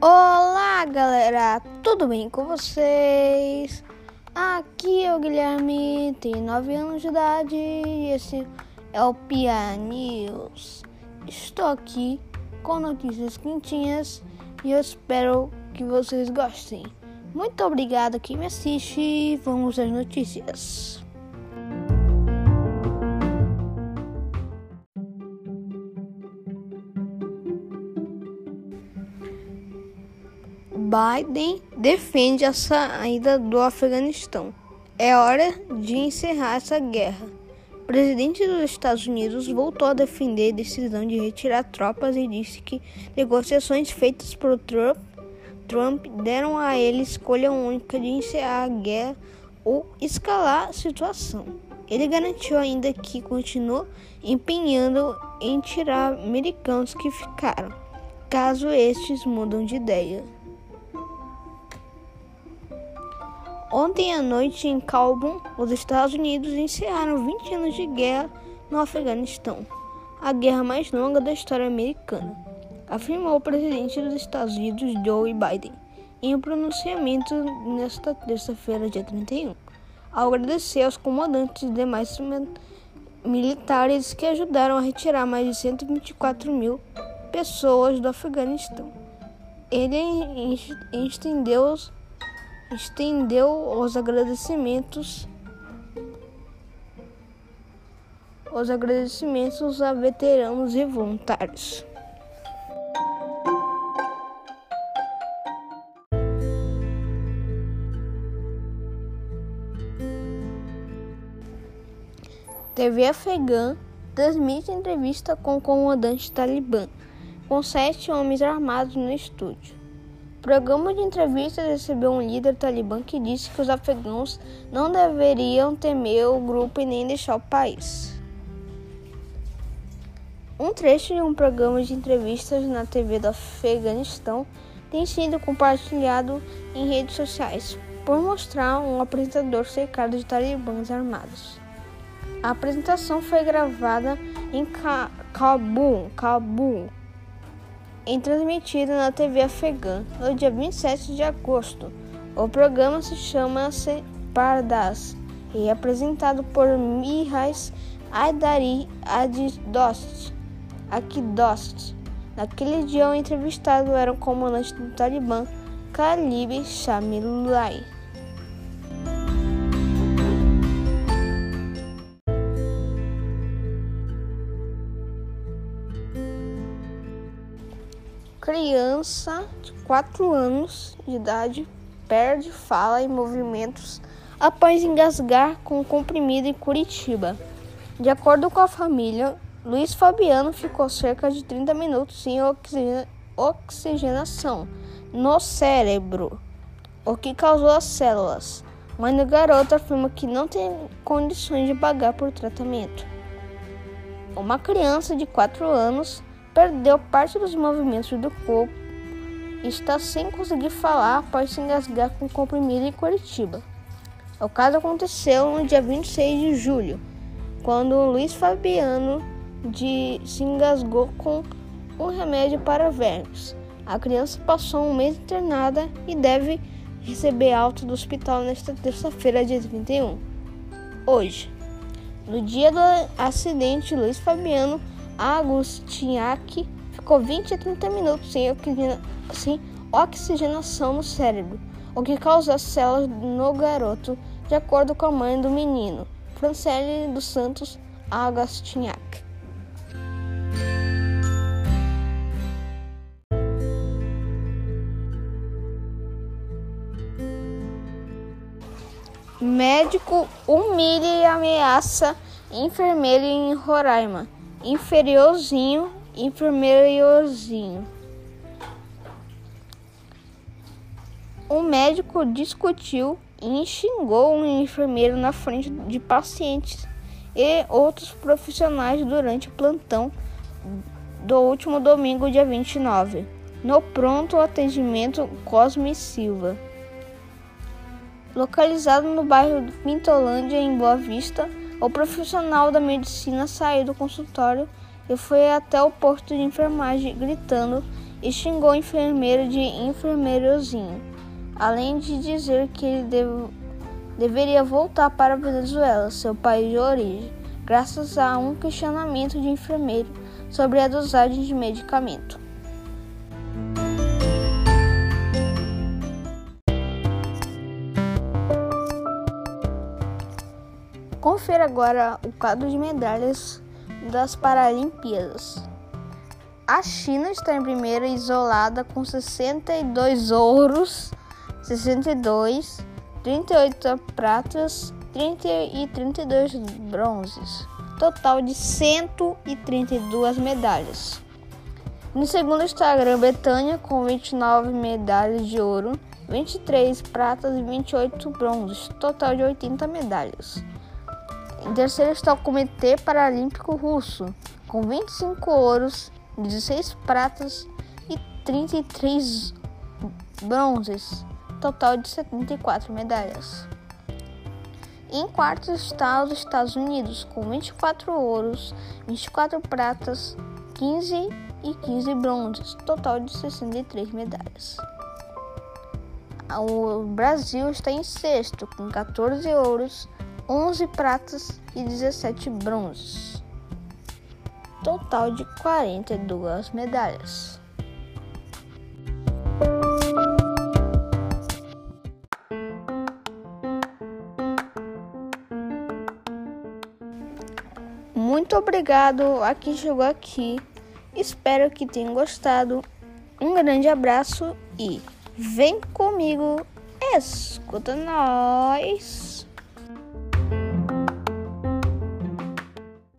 Olá, galera, tudo bem com vocês? Aqui é o Guilherme, tenho 9 anos de idade e esse é o Pia News. Estou aqui com notícias quentinhas e eu espero que vocês gostem. Muito obrigado quem me assiste. Vamos às notícias. Biden defende a saída do Afeganistão. É hora de encerrar essa guerra. O presidente dos Estados Unidos voltou a defender a decisão de retirar tropas e disse que negociações feitas por Trump, Trump deram a ele escolha única de encerrar a guerra ou escalar a situação. Ele garantiu ainda que continua empenhando em tirar americanos que ficaram, caso estes mudam de ideia. Ontem à noite, em Kabul, os Estados Unidos encerraram 20 anos de guerra no Afeganistão, a guerra mais longa da história americana, afirmou o presidente dos Estados Unidos, Joe Biden, em um pronunciamento nesta terça-feira, dia 31, ao agradecer aos comandantes e demais militares que ajudaram a retirar mais de 124 mil pessoas do Afeganistão. Ele estendeu estendeu os agradecimentos os agradecimentos a veteranos e voluntários. TV afegã transmite entrevista com o comandante talibã, com sete homens armados no estúdio. O programa de entrevistas recebeu um líder talibã que disse que os afegãos não deveriam temer o grupo e nem deixar o país. Um trecho de um programa de entrevistas na TV do Afeganistão tem sido compartilhado em redes sociais por mostrar um apresentador cercado de talibãs armados. A apresentação foi gravada em Cabul, Cabul, e transmitida na TV afegã no dia 27 de agosto. O programa se chama Pardas e é apresentado por Mihais Aidari Adidost. Akidost. Naquele dia, o entrevistado era o comandante do Talibã, Khalib Shamilullah. Criança de 4 anos de idade perde fala e movimentos após engasgar com comprimido em Curitiba. De acordo com a família, Luiz Fabiano ficou cerca de 30 minutos sem oxigenação no cérebro, o que causou as células. Mãe do garoto afirma que não tem condições de pagar por tratamento. Uma criança de 4 anos perdeu parte dos movimentos do corpo e está sem conseguir falar após se engasgar com comprimido em Curitiba. O caso aconteceu no dia 26 de julho, quando Luiz Fabiano de, se engasgou com um remédio para vermes. A criança passou um mês internada e deve receber alta do hospital nesta terça-feira, dia 31. Hoje, no dia do acidente, Luiz Fabiano Agustinhac ficou 20 a 30 minutos sem, sem oxigenação no cérebro, o que causou células no garoto, de acordo com a mãe do menino, Francelle dos Santos Agustinhac. Médico humilha e ameaça enfermeira em Roraima inferiorzinho, inferiorzinho. O médico discutiu e xingou um enfermeiro na frente de pacientes e outros profissionais durante o plantão do último domingo, dia 29, no pronto atendimento Cosme Silva. Localizado no bairro Pintolândia, em Boa Vista, O profissional da medicina saiu do consultório e foi até o posto de enfermagem gritando e xingou o enfermeiro de enfermeirozinho, além de dizer que ele deve, deveria voltar para a Venezuela, seu país de origem, graças a um questionamento de enfermeiro sobre a dosagem de medicamento. Confira agora o quadro de medalhas das Paralimpíadas. A China está em primeira isolada com 62 ouros, 62, 38 pratas 30 e 32 bronzes, total de 132 medalhas. No segundo está a Grã-Bretanha com 29 medalhas de ouro, 23 pratas e 28 bronzes, total de 80 medalhas. Em terceiro está o Comitê Paralímpico Russo, com 25 ouros, 16 pratas e 33 bronzes, total de 74 medalhas. Em quarto está os Estados Unidos, com 24 ouros, 24 pratas, 15 e 15 bronzes, total de 63 medalhas. O Brasil está em sexto, com 14 ouros, 11 pratas e 17 bronzes. Total de 42 medalhas. Muito obrigado a quem chegou aqui. Espero que tenham gostado. Um grande abraço e vem comigo, escuta nós.